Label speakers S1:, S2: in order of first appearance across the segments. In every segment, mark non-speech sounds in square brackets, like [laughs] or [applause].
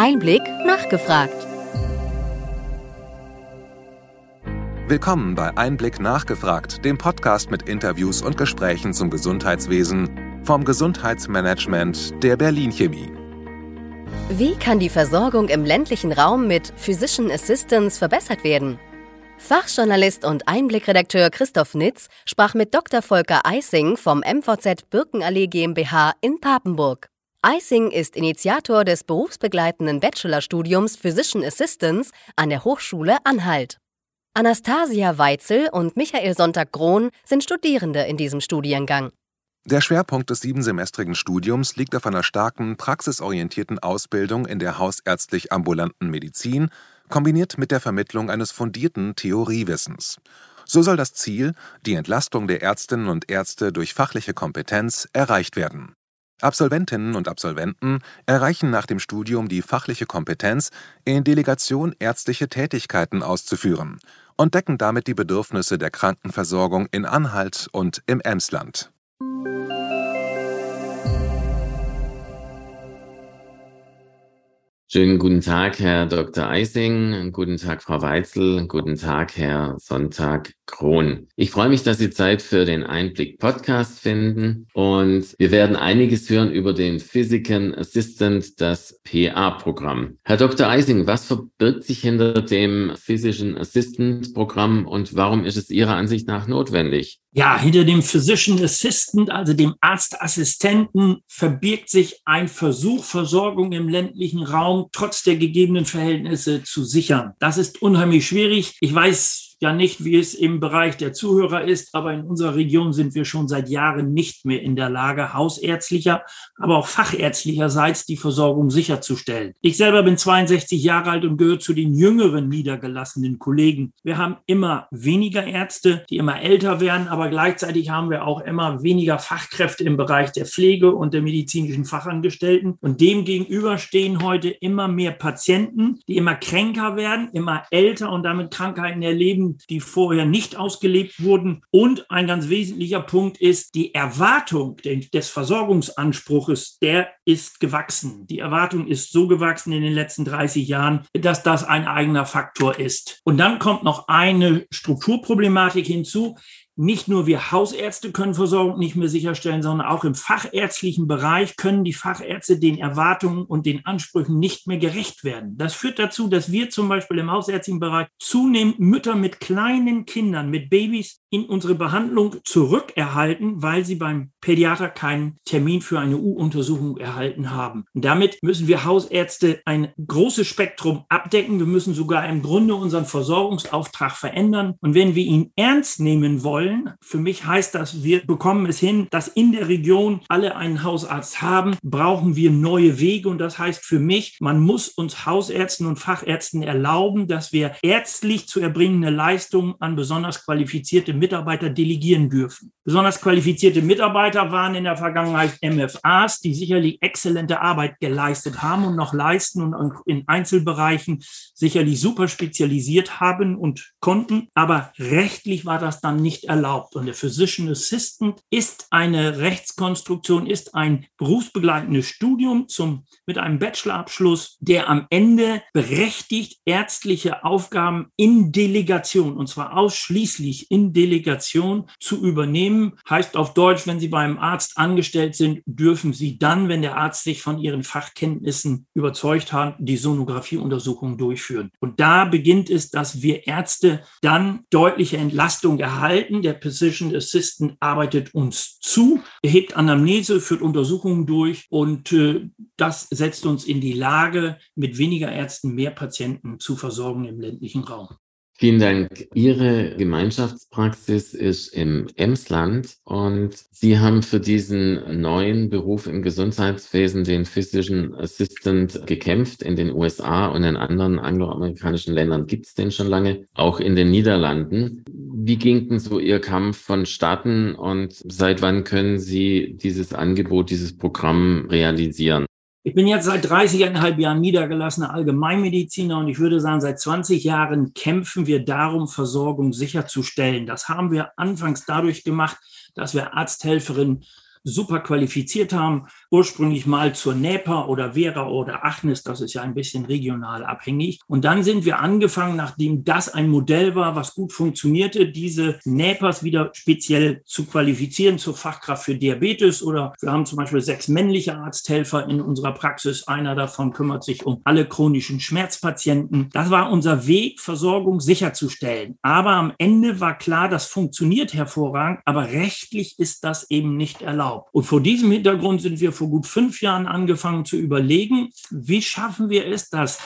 S1: Einblick nachgefragt.
S2: Willkommen bei Einblick nachgefragt, dem Podcast mit Interviews und Gesprächen zum Gesundheitswesen vom Gesundheitsmanagement der Berlin Chemie.
S1: Wie kann die Versorgung im ländlichen Raum mit Physician Assistance verbessert werden? Fachjournalist und Einblickredakteur Christoph Nitz sprach mit Dr. Volker Eising vom MVZ Birkenallee GmbH in Papenburg. Eising ist Initiator des berufsbegleitenden Bachelorstudiums Physician Assistance an der Hochschule Anhalt. Anastasia Weitzel und Michael Sonntag-Grohn sind Studierende in diesem Studiengang.
S2: Der Schwerpunkt des siebensemestrigen Studiums liegt auf einer starken, praxisorientierten Ausbildung in der hausärztlich ambulanten Medizin, kombiniert mit der Vermittlung eines fundierten Theoriewissens. So soll das Ziel, die Entlastung der Ärztinnen und Ärzte durch fachliche Kompetenz, erreicht werden. Absolventinnen und Absolventen erreichen nach dem Studium die fachliche Kompetenz, in Delegation ärztliche Tätigkeiten auszuführen und decken damit die Bedürfnisse der Krankenversorgung in Anhalt und im Emsland.
S3: Schönen guten Tag, Herr Dr. Eising. Guten Tag, Frau Weitzel. Guten Tag, Herr Sonntag Kron. Ich freue mich, dass Sie Zeit für den Einblick Podcast finden und wir werden einiges hören über den Physician Assistant, das PA-Programm. Herr Dr. Eising, was verbirgt sich hinter dem Physician Assistant Programm und warum ist es Ihrer Ansicht nach notwendig?
S4: Ja, hinter dem Physician Assistant, also dem Arztassistenten, verbirgt sich ein Versuch, Versorgung im ländlichen Raum trotz der gegebenen Verhältnisse zu sichern. Das ist unheimlich schwierig. Ich weiß, ja nicht, wie es im Bereich der Zuhörer ist, aber in unserer Region sind wir schon seit Jahren nicht mehr in der Lage, hausärztlicher, aber auch fachärztlicherseits die Versorgung sicherzustellen. Ich selber bin 62 Jahre alt und gehöre zu den jüngeren niedergelassenen Kollegen. Wir haben immer weniger Ärzte, die immer älter werden, aber gleichzeitig haben wir auch immer weniger Fachkräfte im Bereich der Pflege und der medizinischen Fachangestellten. Und dem gegenüber stehen heute immer mehr Patienten, die immer kränker werden, immer älter und damit Krankheiten erleben, die vorher nicht ausgelebt wurden. Und ein ganz wesentlicher Punkt ist, die Erwartung des Versorgungsanspruches, der ist gewachsen. Die Erwartung ist so gewachsen in den letzten 30 Jahren, dass das ein eigener Faktor ist. Und dann kommt noch eine Strukturproblematik hinzu nicht nur wir Hausärzte können Versorgung nicht mehr sicherstellen, sondern auch im fachärztlichen Bereich können die Fachärzte den Erwartungen und den Ansprüchen nicht mehr gerecht werden. Das führt dazu, dass wir zum Beispiel im hausärztlichen Bereich zunehmend Mütter mit kleinen Kindern, mit Babys in unsere Behandlung zurückerhalten, weil sie beim Pädiater keinen Termin für eine U-Untersuchung erhalten haben. Und damit müssen wir Hausärzte ein großes Spektrum abdecken. Wir müssen sogar im Grunde unseren Versorgungsauftrag verändern. Und wenn wir ihn ernst nehmen wollen, wollen. Für mich heißt das, wir bekommen es hin, dass in der Region alle einen Hausarzt haben, brauchen wir neue Wege. Und das heißt für mich, man muss uns Hausärzten und Fachärzten erlauben, dass wir ärztlich zu erbringende Leistungen an besonders qualifizierte Mitarbeiter delegieren dürfen. Besonders qualifizierte Mitarbeiter waren in der Vergangenheit MFAs, die sicherlich exzellente Arbeit geleistet haben und noch leisten und in Einzelbereichen sicherlich super spezialisiert haben und konnten. Aber rechtlich war das dann nicht erlaubt erlaubt. Und der Physician Assistant ist eine Rechtskonstruktion, ist ein berufsbegleitendes Studium zum, mit einem Bachelorabschluss, der am Ende berechtigt, ärztliche Aufgaben in Delegation, und zwar ausschließlich in Delegation zu übernehmen. Heißt auf Deutsch, wenn Sie beim Arzt angestellt sind, dürfen Sie dann, wenn der Arzt sich von Ihren Fachkenntnissen überzeugt hat, die Sonographieuntersuchung durchführen. Und da beginnt es, dass wir Ärzte dann deutliche Entlastung erhalten der Physician Assistant arbeitet uns zu, erhebt Anamnese, führt Untersuchungen durch und äh, das setzt uns in die Lage, mit weniger Ärzten mehr Patienten zu versorgen im ländlichen Raum.
S3: Vielen Dank. Ihre Gemeinschaftspraxis ist im Emsland und Sie haben für diesen neuen Beruf im Gesundheitswesen, den Physician Assistant, gekämpft. In den USA und in anderen angloamerikanischen Ländern gibt es den schon lange, auch in den Niederlanden. Wie ging denn so Ihr Kampf vonstatten und seit wann können Sie dieses Angebot, dieses Programm realisieren?
S4: Ich bin jetzt seit 30,5 Jahren niedergelassener Allgemeinmediziner und ich würde sagen, seit 20 Jahren kämpfen wir darum, Versorgung sicherzustellen. Das haben wir anfangs dadurch gemacht, dass wir Arzthelferinnen super qualifiziert haben, ursprünglich mal zur NEPA oder Vera oder Achnes, das ist ja ein bisschen regional abhängig. Und dann sind wir angefangen, nachdem das ein Modell war, was gut funktionierte, diese NEPAs wieder speziell zu qualifizieren zur Fachkraft für Diabetes oder wir haben zum Beispiel sechs männliche Arzthelfer in unserer Praxis. Einer davon kümmert sich um alle chronischen Schmerzpatienten. Das war unser Weg, Versorgung sicherzustellen. Aber am Ende war klar, das funktioniert hervorragend, aber rechtlich ist das eben nicht erlaubt. Und vor diesem Hintergrund sind wir vor gut fünf Jahren angefangen zu überlegen, wie schaffen wir es, dass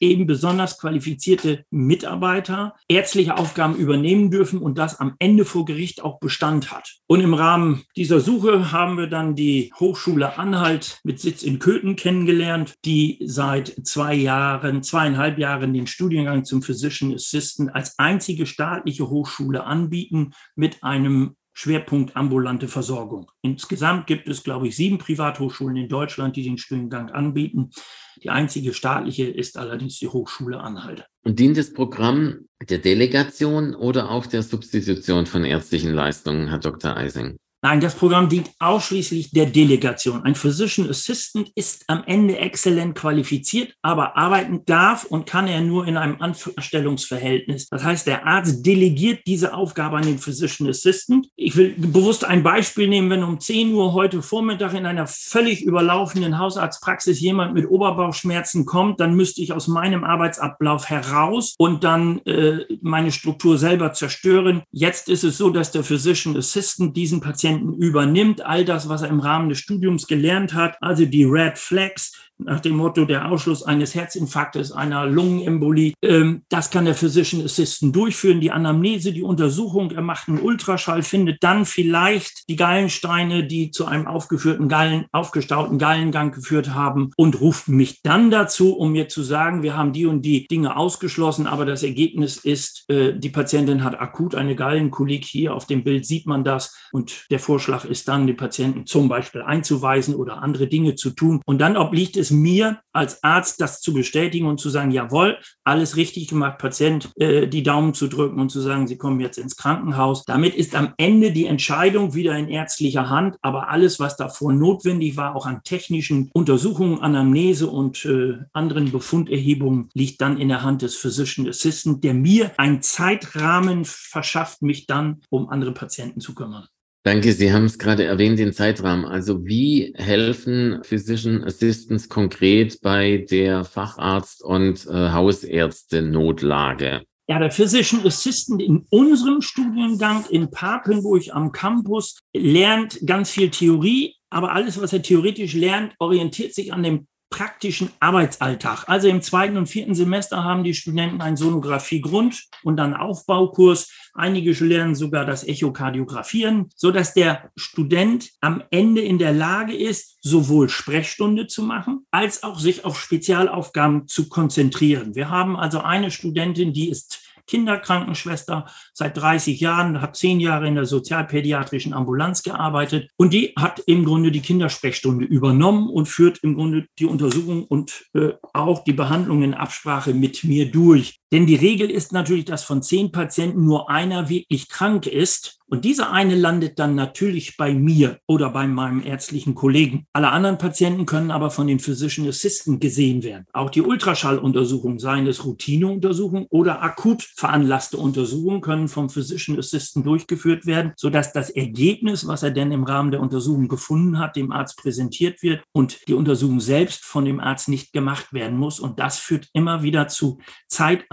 S4: eben besonders qualifizierte Mitarbeiter ärztliche Aufgaben übernehmen dürfen und das am Ende vor Gericht auch Bestand hat. Und im Rahmen dieser Suche haben wir dann die Hochschule Anhalt mit Sitz in Köthen kennengelernt, die seit zwei Jahren, zweieinhalb Jahren den Studiengang zum Physician Assistant als einzige staatliche Hochschule anbieten mit einem Schwerpunkt ambulante Versorgung. Insgesamt gibt es, glaube ich, sieben Privathochschulen in Deutschland, die den Studiengang anbieten. Die einzige staatliche ist allerdings die Hochschule Anhalt.
S3: Und dient das Programm der Delegation oder auch der Substitution von ärztlichen Leistungen, Herr Dr. Eising?
S4: Nein, das Programm dient ausschließlich der Delegation. Ein Physician Assistant ist am Ende exzellent qualifiziert, aber arbeiten darf und kann er nur in einem Anstellungsverhältnis. Das heißt, der Arzt delegiert diese Aufgabe an den Physician Assistant. Ich will bewusst ein Beispiel nehmen, wenn um 10 Uhr heute Vormittag in einer völlig überlaufenden Hausarztpraxis jemand mit Oberbauchschmerzen kommt, dann müsste ich aus meinem Arbeitsablauf heraus und dann äh, meine Struktur selber zerstören. Jetzt ist es so, dass der Physician Assistant diesen Patienten Patienten übernimmt, all das, was er im Rahmen des Studiums gelernt hat, also die Red Flags, nach dem Motto der Ausschluss eines Herzinfarktes, einer Lungenembolie. Ähm, das kann der Physician Assistant durchführen. Die Anamnese, die Untersuchung, er macht einen Ultraschall, findet dann vielleicht die Gallensteine, die zu einem aufgeführten Gallen, aufgestauten Gallengang geführt haben und ruft mich dann dazu, um mir zu sagen, wir haben die und die Dinge ausgeschlossen, aber das Ergebnis ist, äh, die Patientin hat akut eine Gallenkolik. Hier auf dem Bild sieht man das und der Vorschlag ist dann, die Patienten zum Beispiel einzuweisen oder andere Dinge zu tun. Und dann obliegt es mir als Arzt, das zu bestätigen und zu sagen, jawohl, alles richtig gemacht, Patient äh, die Daumen zu drücken und zu sagen, Sie kommen jetzt ins Krankenhaus. Damit ist am Ende die Entscheidung wieder in ärztlicher Hand, aber alles, was davor notwendig war, auch an technischen Untersuchungen, Anamnese und äh, anderen Befunderhebungen, liegt dann in der Hand des Physician Assistant, der mir einen Zeitrahmen verschafft, mich dann um andere Patienten zu kümmern.
S3: Danke, Sie haben es gerade erwähnt, den Zeitrahmen. Also wie helfen Physician Assistants konkret bei der Facharzt- und äh, Hausärzte-Notlage?
S4: Ja, der Physician Assistant in unserem Studiengang in Papenburg am Campus lernt ganz viel Theorie, aber alles, was er theoretisch lernt, orientiert sich an dem praktischen Arbeitsalltag. Also im zweiten und vierten Semester haben die Studenten einen Sonographie-Grund- und dann Aufbaukurs. Einige lernen sogar das Echokardiografieren, so dass der Student am Ende in der Lage ist, sowohl Sprechstunde zu machen, als auch sich auf Spezialaufgaben zu konzentrieren. Wir haben also eine Studentin, die ist Kinderkrankenschwester seit 30 Jahren, hat zehn Jahre in der sozialpädiatrischen Ambulanz gearbeitet und die hat im Grunde die Kindersprechstunde übernommen und führt im Grunde die Untersuchung und äh, auch die Behandlung in Absprache mit mir durch. Denn die Regel ist natürlich, dass von zehn Patienten nur einer wirklich krank ist. Und dieser eine landet dann natürlich bei mir oder bei meinem ärztlichen Kollegen. Alle anderen Patienten können aber von den Physician Assistant gesehen werden. Auch die Ultraschalluntersuchungen, seien es Routineuntersuchungen oder akut veranlasste Untersuchungen, können vom Physician Assistant durchgeführt werden, sodass das Ergebnis, was er denn im Rahmen der Untersuchung gefunden hat, dem Arzt präsentiert wird und die Untersuchung selbst von dem Arzt nicht gemacht werden muss. Und das führt immer wieder zu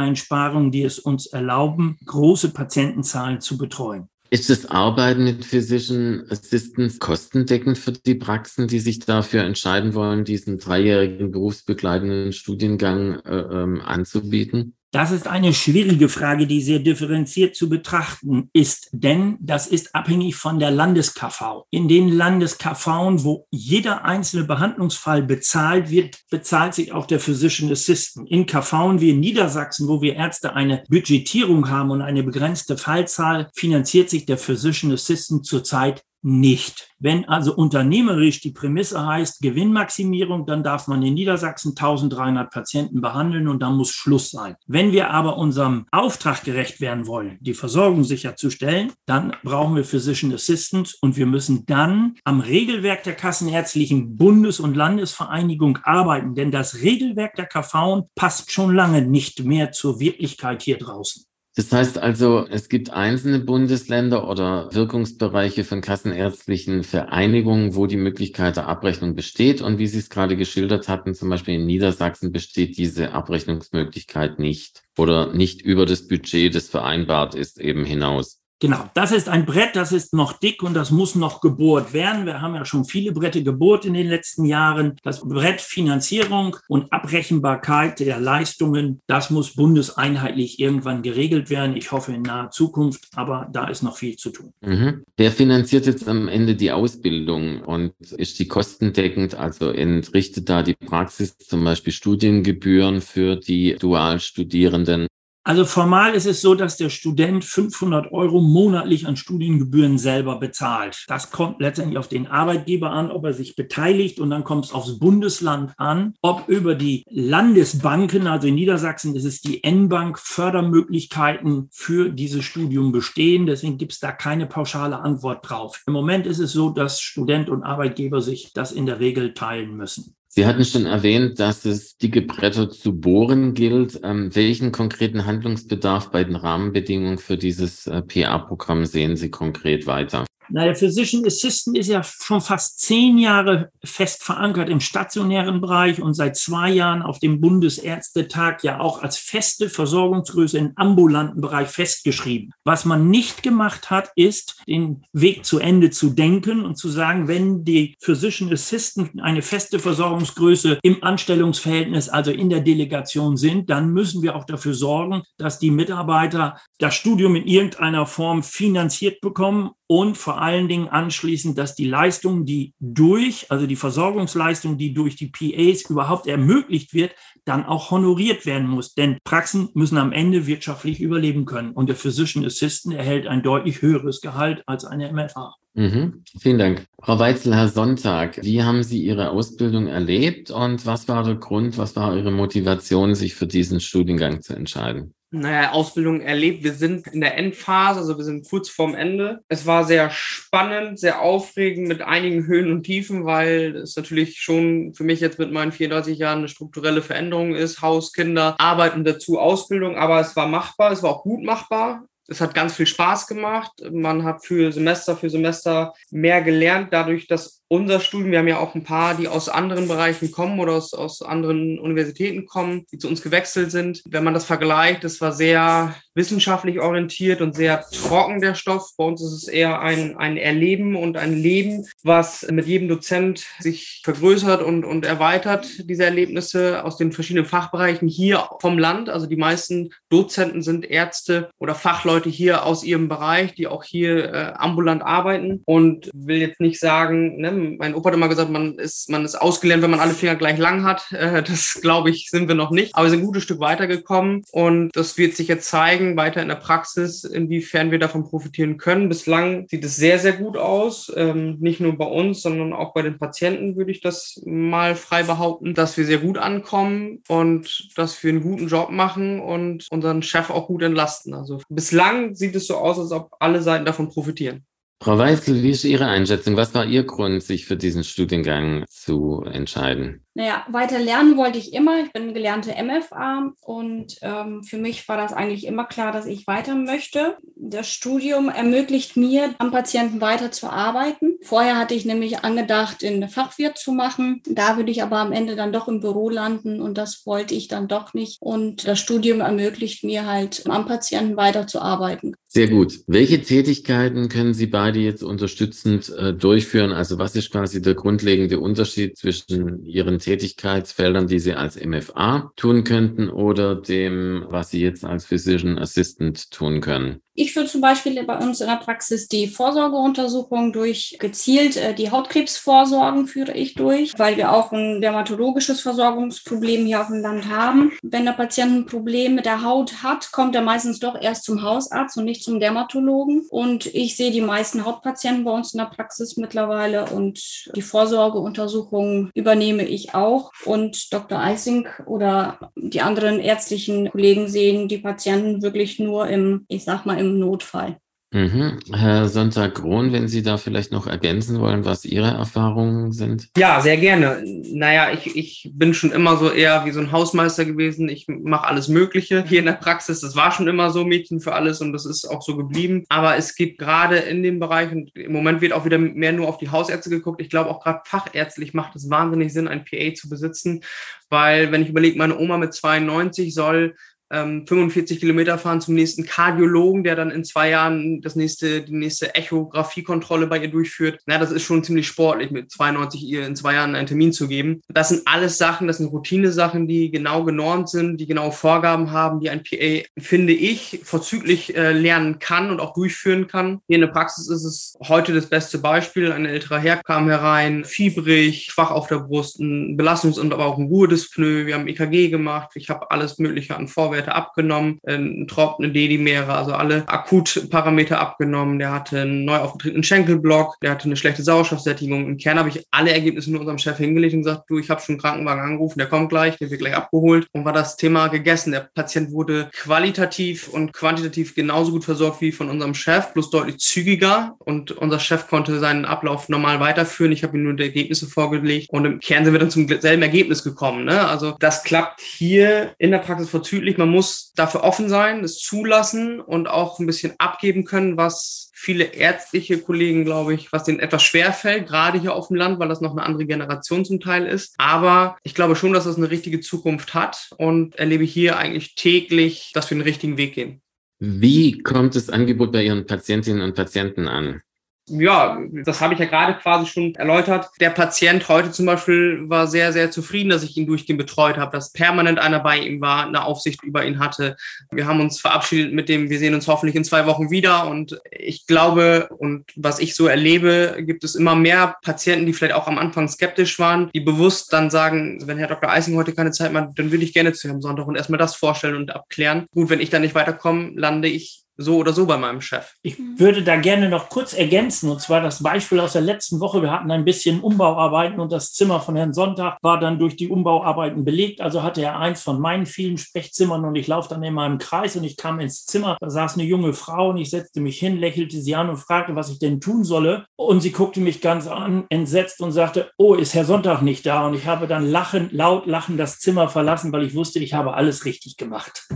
S4: Zeiteinsparungen, die es uns erlauben, große Patientenzahlen zu betreuen.
S3: Ist das Arbeiten mit Physician Assistants kostendeckend für die Praxen, die sich dafür entscheiden wollen, diesen dreijährigen berufsbegleitenden Studiengang äh, ähm, anzubieten?
S4: Das ist eine schwierige Frage, die sehr differenziert zu betrachten ist, denn das ist abhängig von der Landes-KV. In den Landes-KV, wo jeder einzelne Behandlungsfall bezahlt wird, bezahlt sich auch der Physician Assistant. In KV wie in Niedersachsen, wo wir Ärzte eine Budgetierung haben und eine begrenzte Fallzahl, finanziert sich der Physician Assistant zurzeit nicht. Wenn also unternehmerisch die Prämisse heißt Gewinnmaximierung, dann darf man in Niedersachsen 1300 Patienten behandeln und dann muss Schluss sein. Wenn wir aber unserem Auftrag gerecht werden wollen, die Versorgung sicherzustellen, dann brauchen wir Physician Assistants und wir müssen dann am Regelwerk der Kassenärztlichen Bundes- und Landesvereinigung arbeiten, denn das Regelwerk der KV passt schon lange nicht mehr zur Wirklichkeit hier draußen.
S3: Das heißt also, es gibt einzelne Bundesländer oder Wirkungsbereiche von kassenärztlichen Vereinigungen, wo die Möglichkeit der Abrechnung besteht. Und wie Sie es gerade geschildert hatten, zum Beispiel in Niedersachsen besteht diese Abrechnungsmöglichkeit nicht oder nicht über das Budget, das vereinbart ist, eben hinaus.
S4: Genau, das ist ein Brett, das ist noch dick und das muss noch gebohrt werden. Wir haben ja schon viele Brette gebohrt in den letzten Jahren. Das Brett Finanzierung und Abrechenbarkeit der Leistungen, das muss bundeseinheitlich irgendwann geregelt werden. Ich hoffe in naher Zukunft, aber da ist noch viel zu tun.
S3: Mhm. Wer finanziert jetzt am Ende die Ausbildung und ist die kostendeckend? Also entrichtet da die Praxis zum Beispiel Studiengebühren für die Dualstudierenden?
S4: Also formal ist es so, dass der Student 500 Euro monatlich an Studiengebühren selber bezahlt. Das kommt letztendlich auf den Arbeitgeber an, ob er sich beteiligt und dann kommt es aufs Bundesland an, ob über die Landesbanken, also in Niedersachsen ist es die N-Bank, Fördermöglichkeiten für dieses Studium bestehen. Deswegen gibt es da keine pauschale Antwort drauf. Im Moment ist es so, dass Student und Arbeitgeber sich das in der Regel teilen müssen.
S3: Sie hatten schon erwähnt, dass es dicke Bretter zu bohren gilt. Ähm, welchen konkreten Handlungsbedarf bei den Rahmenbedingungen für dieses äh, PA-Programm sehen Sie konkret weiter?
S4: Na, der Physician Assistant ist ja schon fast zehn Jahre fest verankert im stationären Bereich und seit zwei Jahren auf dem Bundesärztetag ja auch als feste Versorgungsgröße im ambulanten Bereich festgeschrieben. Was man nicht gemacht hat, ist, den Weg zu Ende zu denken und zu sagen, wenn die Physician Assistant eine feste Versorgungsgröße im Anstellungsverhältnis, also in der Delegation sind, dann müssen wir auch dafür sorgen, dass die Mitarbeiter das Studium in irgendeiner Form finanziert bekommen und vor allen Dingen anschließend, dass die Leistung, die durch, also die Versorgungsleistung, die durch die PAs überhaupt ermöglicht wird, dann auch honoriert werden muss. Denn Praxen müssen am Ende wirtschaftlich überleben können. Und der Physician Assistant erhält ein deutlich höheres Gehalt als eine MFA.
S3: Mhm. Vielen Dank. Frau Weitzel, Herr Sonntag, wie haben Sie Ihre Ausbildung erlebt und was war der Grund, was war Ihre Motivation, sich für diesen Studiengang zu entscheiden?
S5: Naja, Ausbildung erlebt. Wir sind in der Endphase, also wir sind kurz vorm Ende. Es war sehr spannend, sehr aufregend mit einigen Höhen und Tiefen, weil es natürlich schon für mich jetzt mit meinen 34 Jahren eine strukturelle Veränderung ist. Haus, Kinder, Arbeit und dazu Ausbildung. Aber es war machbar, es war auch gut machbar. Es hat ganz viel Spaß gemacht. Man hat für Semester für Semester mehr gelernt, dadurch, dass unser Studium, wir haben ja auch ein paar, die aus anderen Bereichen kommen oder aus, aus anderen Universitäten kommen, die zu uns gewechselt sind. Wenn man das vergleicht, das war sehr wissenschaftlich orientiert und sehr trocken, der Stoff. Bei uns ist es eher ein, ein Erleben und ein Leben, was mit jedem Dozent sich vergrößert und, und erweitert, diese Erlebnisse aus den verschiedenen Fachbereichen hier vom Land. Also die meisten Dozenten sind Ärzte oder Fachleute hier aus ihrem Bereich, die auch hier äh, ambulant arbeiten und will jetzt nicht sagen, ne, mein Opa hat immer gesagt, man ist, man ist ausgelernt, wenn man alle Finger gleich lang hat. [laughs] Äh, das glaube ich, sind wir noch nicht. Aber wir sind ein gutes Stück weitergekommen und das wird sich jetzt zeigen, weiter in der Praxis, inwiefern wir davon profitieren können. Bislang sieht es sehr, sehr gut aus. Ähm, nicht nur bei uns, sondern auch bei den Patienten würde ich das mal frei behaupten, dass wir sehr gut ankommen und dass wir einen guten Job machen und unseren Chef auch gut entlasten. Also bislang sieht es so aus, als ob alle Seiten davon profitieren.
S3: Frau Weißel, wie ist Ihre Einschätzung? Was war Ihr Grund, sich für diesen Studiengang zu entscheiden?
S6: Naja, weiter lernen wollte ich immer. Ich bin gelernte MFA und ähm, für mich war das eigentlich immer klar, dass ich weiter möchte. Das Studium ermöglicht mir, am Patienten weiter zu arbeiten. Vorher hatte ich nämlich angedacht, in Fachwirt zu machen. Da würde ich aber am Ende dann doch im Büro landen und das wollte ich dann doch nicht. Und das Studium ermöglicht mir halt, am Patienten weiter zu arbeiten.
S3: Sehr gut. Welche Tätigkeiten können Sie beide jetzt unterstützend äh, durchführen? Also was ist quasi der grundlegende Unterschied zwischen Ihren Tätigkeitsfeldern, die Sie als MFA tun könnten oder dem, was Sie jetzt als Physician Assistant tun können?
S6: Ich führe zum Beispiel bei uns in der Praxis die Vorsorgeuntersuchung durch gezielt äh, die Hautkrebsvorsorgen führe ich durch, weil wir auch ein dermatologisches Versorgungsproblem hier auf dem Land haben. Wenn der Patient ein Problem mit der Haut hat, kommt er meistens doch erst zum Hausarzt und nicht zum Dermatologen. Und ich sehe die meisten Hautpatienten bei uns in der Praxis mittlerweile und die Vorsorgeuntersuchungen übernehme ich auch. Und Dr. Eising oder die anderen ärztlichen Kollegen sehen die Patienten wirklich nur im, ich sag mal, im Notfall.
S3: Mhm. Herr Sonntag-Grohn, wenn Sie da vielleicht noch ergänzen wollen, was Ihre Erfahrungen sind?
S5: Ja, sehr gerne. Naja, ich, ich bin schon immer so eher wie so ein Hausmeister gewesen. Ich mache alles Mögliche hier in der Praxis. Das war schon immer so, Mädchen für alles und das ist auch so geblieben. Aber es gibt gerade in dem Bereich, und im Moment wird auch wieder mehr nur auf die Hausärzte geguckt. Ich glaube auch gerade fachärztlich macht es wahnsinnig Sinn, ein PA zu besitzen, weil wenn ich überlege, meine Oma mit 92 soll ähm, 45 Kilometer fahren zum nächsten Kardiologen, der dann in zwei Jahren das nächste, die nächste Echographiekontrolle bei ihr durchführt. Na, das ist schon ziemlich sportlich, mit 92 ihr in zwei Jahren einen Termin zu geben. Das sind alles Sachen, das sind Routinesachen, die genau genormt sind, die genau Vorgaben haben, die ein PA, finde ich, vorzüglich äh, lernen kann und auch durchführen kann. Hier in der Praxis ist es heute das beste Beispiel. Ein älterer Herr kam herein, fiebrig, schwach auf der Brust, ein Belastungs- und aber auch ein Ruhedyspnoe. Wir haben EKG gemacht. Ich habe alles Mögliche an Vorwärts Werte abgenommen, ein trockene Dedimere, also alle Akutparameter abgenommen. Der hatte einen neu aufgetretenen Schenkelblock, der hatte eine schlechte Sauerstoffsättigung. Im Kern habe ich alle Ergebnisse nur unserem Chef hingelegt und gesagt, du, ich habe schon einen Krankenwagen angerufen, der kommt gleich, der wird gleich abgeholt und war das Thema gegessen. Der Patient wurde qualitativ und quantitativ genauso gut versorgt wie von unserem Chef, bloß deutlich zügiger und unser Chef konnte seinen Ablauf normal weiterführen. Ich habe ihm nur die Ergebnisse vorgelegt und im Kern sind wir dann zum selben Ergebnis gekommen. Ne? Also das klappt hier in der Praxis vorzüglich. Man man muss dafür offen sein, es zulassen und auch ein bisschen abgeben können, was viele ärztliche Kollegen, glaube ich, was denen etwas schwer fällt, gerade hier auf dem Land, weil das noch eine andere Generation zum Teil ist. Aber ich glaube schon, dass das eine richtige Zukunft hat und erlebe hier eigentlich täglich, dass wir den richtigen Weg gehen.
S3: Wie kommt das Angebot bei Ihren Patientinnen und Patienten an?
S5: Ja, das habe ich ja gerade quasi schon erläutert. Der Patient heute zum Beispiel war sehr, sehr zufrieden, dass ich ihn durchgehend betreut habe, dass permanent einer bei ihm war, eine Aufsicht über ihn hatte. Wir haben uns verabschiedet mit dem, wir sehen uns hoffentlich in zwei Wochen wieder. Und ich glaube, und was ich so erlebe, gibt es immer mehr Patienten, die vielleicht auch am Anfang skeptisch waren, die bewusst dann sagen, wenn Herr Dr. Eising heute keine Zeit hat, dann würde ich gerne zu Herrn Sonntag und erstmal das vorstellen und abklären. Gut, wenn ich dann nicht weiterkomme, lande ich so oder so bei meinem Chef.
S4: Ich würde da gerne noch kurz ergänzen, und zwar das Beispiel aus der letzten Woche. Wir hatten ein bisschen Umbauarbeiten und das Zimmer von Herrn Sonntag war dann durch die Umbauarbeiten belegt. Also hatte er eins von meinen vielen Sprechzimmern und ich laufe dann in meinem Kreis und ich kam ins Zimmer. Da saß eine junge Frau und ich setzte mich hin, lächelte sie an und fragte, was ich denn tun solle. Und sie guckte mich ganz an, entsetzt und sagte, oh, ist Herr Sonntag nicht da? Und ich habe dann lachend, laut lachend das Zimmer verlassen, weil ich wusste, ich habe alles richtig gemacht.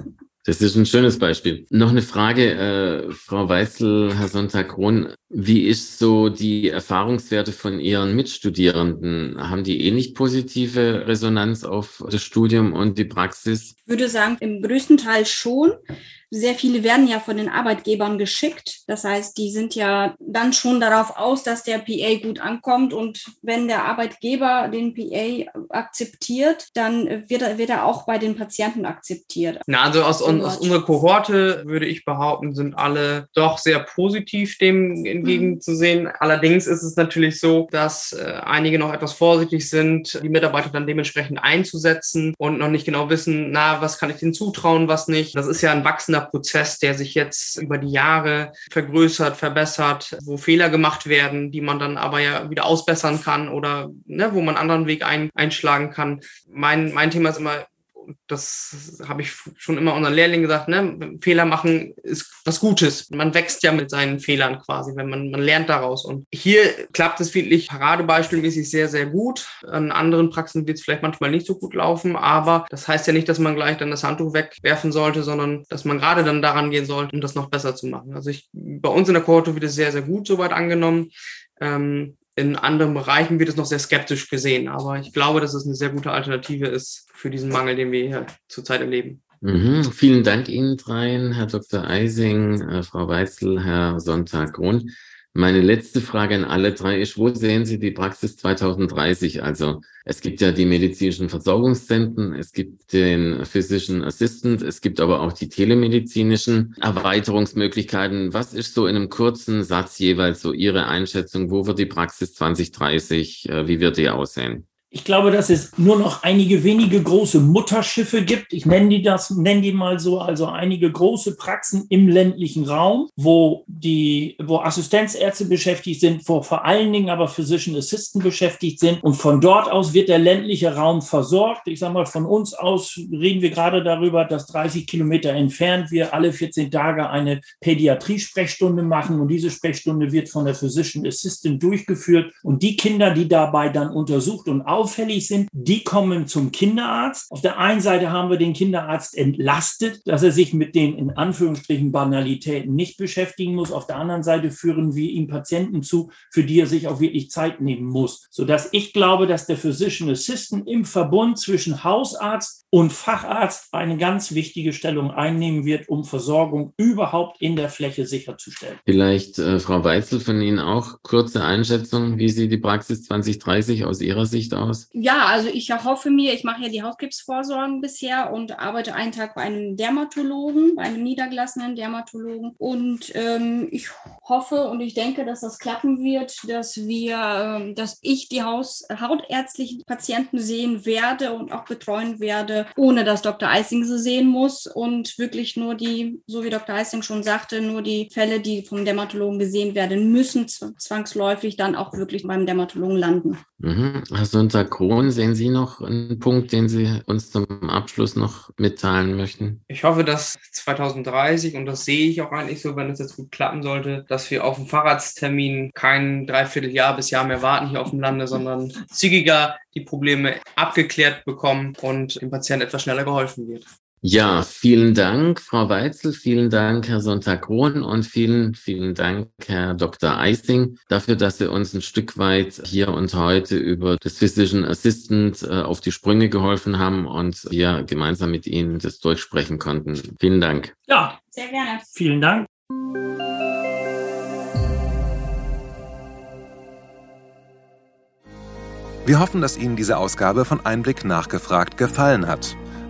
S3: Das ist ein schönes Beispiel. Noch eine Frage, äh, Frau Weißel, Herr Sonntag-Krohn. Wie ist so die Erfahrungswerte von Ihren Mitstudierenden? Haben die ähnlich positive Resonanz auf das Studium und die Praxis?
S6: Ich würde sagen, im größten Teil schon sehr viele werden ja von den Arbeitgebern geschickt. Das heißt, die sind ja dann schon darauf aus, dass der PA gut ankommt. Und wenn der Arbeitgeber den PA akzeptiert, dann wird er, wird er auch bei den Patienten akzeptiert.
S5: Na, also aus, aus unserer Kohorte würde ich behaupten, sind alle doch sehr positiv dem entgegenzusehen. Mhm. Allerdings ist es natürlich so, dass äh, einige noch etwas vorsichtig sind, die Mitarbeiter dann dementsprechend einzusetzen und noch nicht genau wissen, na, was kann ich denen zutrauen, was nicht. Das ist ja ein wachsender Prozess, der sich jetzt über die Jahre vergrößert, verbessert, wo Fehler gemacht werden, die man dann aber ja wieder ausbessern kann oder ne, wo man einen anderen Weg ein, einschlagen kann. Mein, mein Thema ist immer, das habe ich schon immer unseren Lehrlingen gesagt, ne? Fehler machen ist was Gutes. Man wächst ja mit seinen Fehlern quasi, wenn man, man lernt daraus. Und hier klappt es wirklich paradebeispielmäßig sehr, sehr gut. An anderen Praxen wird es vielleicht manchmal nicht so gut laufen, aber das heißt ja nicht, dass man gleich dann das Handtuch wegwerfen sollte, sondern dass man gerade dann daran gehen sollte, um das noch besser zu machen. Also ich, bei uns in der Kohorte wird es sehr, sehr gut soweit angenommen. Ähm, in anderen Bereichen wird es noch sehr skeptisch gesehen, aber ich glaube, dass es eine sehr gute Alternative ist für diesen Mangel, den wir hier zurzeit erleben.
S3: Mhm. Vielen Dank Ihnen dreien, Herr Dr. Eising, äh, Frau Weizel, Herr Sonntag-Grund. Meine letzte Frage an alle drei ist, wo sehen Sie die Praxis 2030? Also es gibt ja die medizinischen Versorgungszentren, es gibt den Physician Assistant, es gibt aber auch die telemedizinischen Erweiterungsmöglichkeiten. Was ist so in einem kurzen Satz jeweils so Ihre Einschätzung? Wo wird die Praxis 2030? Äh, wie wird die aussehen?
S4: Ich glaube, dass es nur noch einige wenige große Mutterschiffe gibt. Ich nenne die das, nenne die mal so, also einige große Praxen im ländlichen Raum, wo die, wo Assistenzärzte beschäftigt sind, wo vor allen Dingen aber Physician Assistant beschäftigt sind. Und von dort aus wird der ländliche Raum versorgt. Ich sage mal, von uns aus reden wir gerade darüber, dass 30 Kilometer entfernt wir alle 14 Tage eine Pädiatrie-Sprechstunde machen. Und diese Sprechstunde wird von der Physician Assistant durchgeführt. Und die Kinder, die dabei dann untersucht und auffällig sind, die kommen zum Kinderarzt. Auf der einen Seite haben wir den Kinderarzt entlastet, dass er sich mit den in Anführungsstrichen Banalitäten nicht beschäftigen muss. Auf der anderen Seite führen wir ihm Patienten zu, für die er sich auch wirklich Zeit nehmen muss, sodass ich glaube, dass der Physician Assistant im Verbund zwischen Hausarzt und Facharzt eine ganz wichtige Stellung einnehmen wird, um Versorgung überhaupt in der Fläche sicherzustellen.
S3: Vielleicht äh, Frau Weitzel von Ihnen auch kurze Einschätzung, wie sieht die Praxis 2030 aus Ihrer Sicht aus?
S6: Aus? Ja, also ich erhoffe mir, ich mache ja die Hautkrebsvorsorgen bisher und arbeite einen Tag bei einem Dermatologen, bei einem niedergelassenen Dermatologen. Und ähm, ich hoffe und ich denke, dass das klappen wird, dass wir, ähm, dass ich die Haus hautärztlichen Patienten sehen werde und auch betreuen werde, ohne dass Dr. Eising sie sehen muss und wirklich nur die, so wie Dr. Eising schon sagte, nur die Fälle, die vom Dermatologen gesehen werden müssen, zwangsläufig dann auch wirklich beim Dermatologen landen.
S3: Mhm. Herr Sünter Krohn, sehen Sie noch einen Punkt, den Sie uns zum Abschluss noch mitteilen möchten?
S5: Ich hoffe, dass 2030, und das sehe ich auch eigentlich so, wenn es jetzt gut klappen sollte, dass wir auf dem Fahrradstermin kein Dreivierteljahr bis Jahr mehr warten hier auf dem Lande, sondern zügiger die Probleme abgeklärt bekommen und dem Patienten etwas schneller geholfen wird.
S3: Ja, vielen Dank, Frau Weitzel, vielen Dank, Herr Sonntag-Krohn und vielen, vielen Dank, Herr Dr. Eising, dafür, dass Sie uns ein Stück weit hier und heute über das Physician Assistant äh, auf die Sprünge geholfen haben und wir gemeinsam mit Ihnen das durchsprechen konnten. Vielen Dank.
S4: Ja, sehr gerne. Vielen Dank.
S2: Wir hoffen, dass Ihnen diese Ausgabe von Einblick nachgefragt gefallen hat.